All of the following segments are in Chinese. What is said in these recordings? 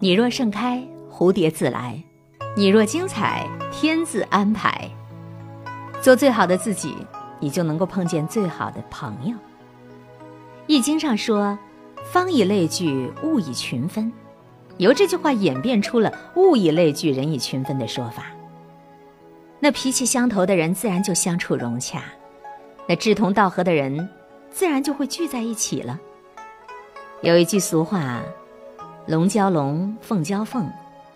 你若盛开，蝴蝶自来；你若精彩，天自安排。做最好的自己，你就能够碰见最好的朋友。《易经》上说：“方以类聚，物以群分。”由这句话演变出了“物以类聚，人以群分”的说法。那脾气相投的人，自然就相处融洽；那志同道合的人，自然就会聚在一起了。有一句俗话。龙交龙，凤交凤，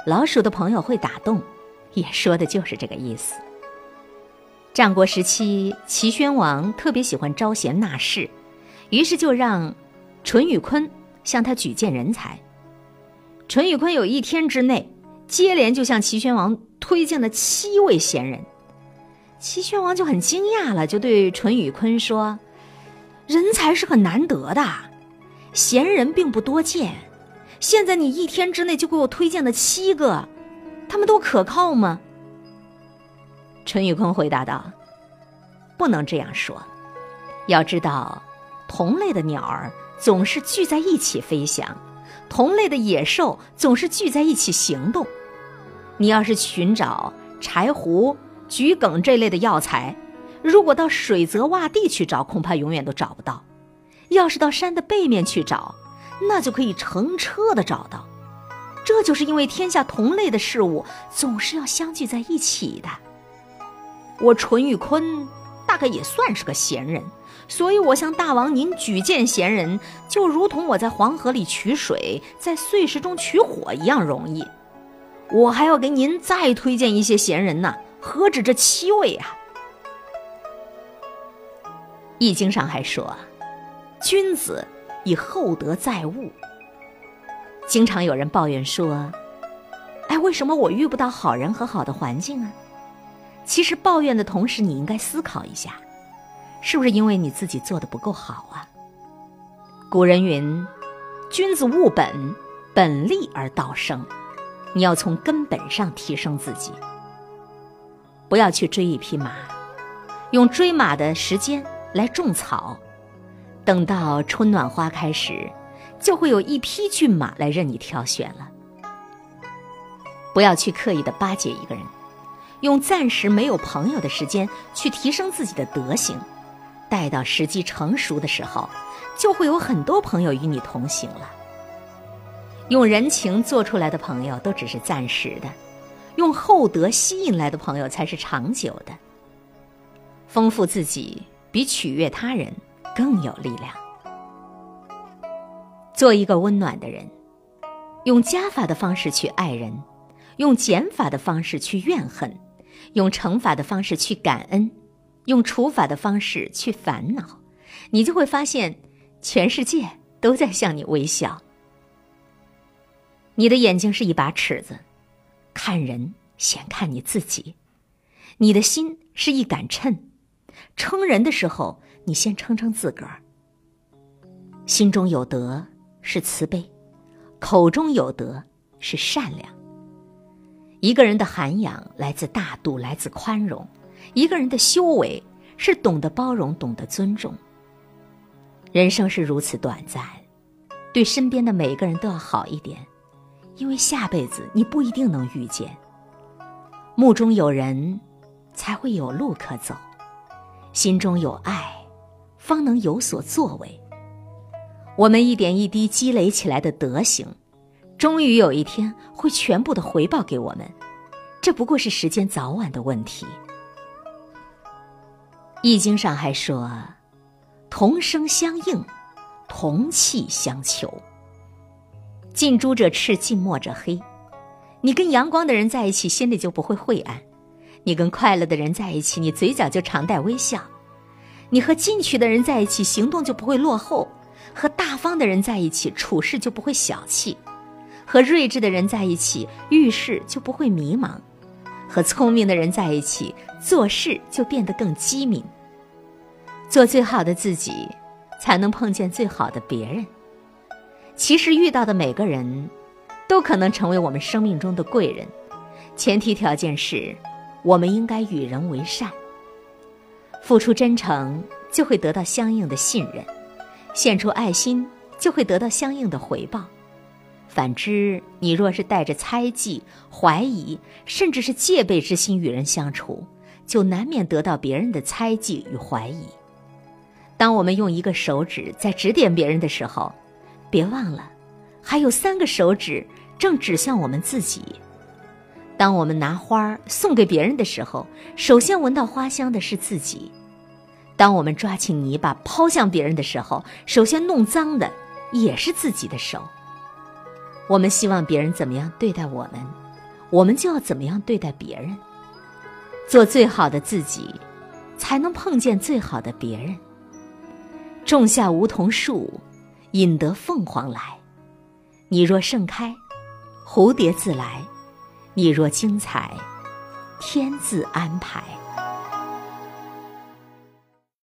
老鼠的朋友会打洞，也说的就是这个意思。战国时期，齐宣王特别喜欢招贤纳士，于是就让淳于髡向他举荐人才。淳于髡有一天之内，接连就向齐宣王推荐了七位贤人。齐宣王就很惊讶了，就对淳于髡说：“人才是很难得的，贤人并不多见。”现在你一天之内就给我推荐了七个，他们都可靠吗？陈宇坤回答道：“不能这样说，要知道，同类的鸟儿总是聚在一起飞翔，同类的野兽总是聚在一起行动。你要是寻找柴胡、桔梗这类的药材，如果到水泽洼地去找，恐怕永远都找不到；要是到山的背面去找，那就可以乘车的找到，这就是因为天下同类的事物总是要相聚在一起的。我淳于髡大概也算是个闲人，所以我向大王您举荐贤人，就如同我在黄河里取水，在碎石中取火一样容易。我还要给您再推荐一些贤人呢，何止这七位啊？易经上还说，君子。以厚德载物。经常有人抱怨说：“哎，为什么我遇不到好人和好的环境啊？”其实抱怨的同时，你应该思考一下，是不是因为你自己做的不够好啊？古人云：“君子务本，本立而道生。”你要从根本上提升自己，不要去追一匹马，用追马的时间来种草。等到春暖花开时，就会有一匹骏马来任你挑选了。不要去刻意的巴结一个人，用暂时没有朋友的时间去提升自己的德行，待到时机成熟的时候，就会有很多朋友与你同行了。用人情做出来的朋友都只是暂时的，用厚德吸引来的朋友才是长久的。丰富自己比取悦他人。更有力量。做一个温暖的人，用加法的方式去爱人，用减法的方式去怨恨，用乘法的方式去感恩，用除法的方式去烦恼，你就会发现，全世界都在向你微笑。你的眼睛是一把尺子，看人先看你自己；你的心是一杆秤，称人的时候。你先称称自个儿，心中有德是慈悲，口中有德是善良。一个人的涵养来自大度，来自宽容；一个人的修为是懂得包容，懂得尊重。人生是如此短暂，对身边的每个人都要好一点，因为下辈子你不一定能遇见。目中有人，才会有路可走；心中有爱。方能有所作为。我们一点一滴积累起来的德行，终于有一天会全部的回报给我们。这不过是时间早晚的问题。易经上还说：“同声相应，同气相求。近朱者赤，近墨者黑。你跟阳光的人在一起，心里就不会晦暗；你跟快乐的人在一起，你嘴角就常带微笑。”你和进取的人在一起，行动就不会落后；和大方的人在一起，处事就不会小气；和睿智的人在一起，遇事就不会迷茫；和聪明的人在一起，做事就变得更机敏。做最好的自己，才能碰见最好的别人。其实遇到的每个人，都可能成为我们生命中的贵人，前提条件是，我们应该与人为善。付出真诚，就会得到相应的信任；献出爱心，就会得到相应的回报。反之，你若是带着猜忌、怀疑，甚至是戒备之心与人相处，就难免得到别人的猜忌与怀疑。当我们用一个手指在指点别人的时候，别忘了，还有三个手指正指向我们自己。当我们拿花送给别人的时候，首先闻到花香的是自己；当我们抓起泥巴抛向别人的时候，首先弄脏的也是自己的手。我们希望别人怎么样对待我们，我们就要怎么样对待别人。做最好的自己，才能碰见最好的别人。种下梧桐树，引得凤凰来。你若盛开，蝴蝶自来；你若精彩，天自安排。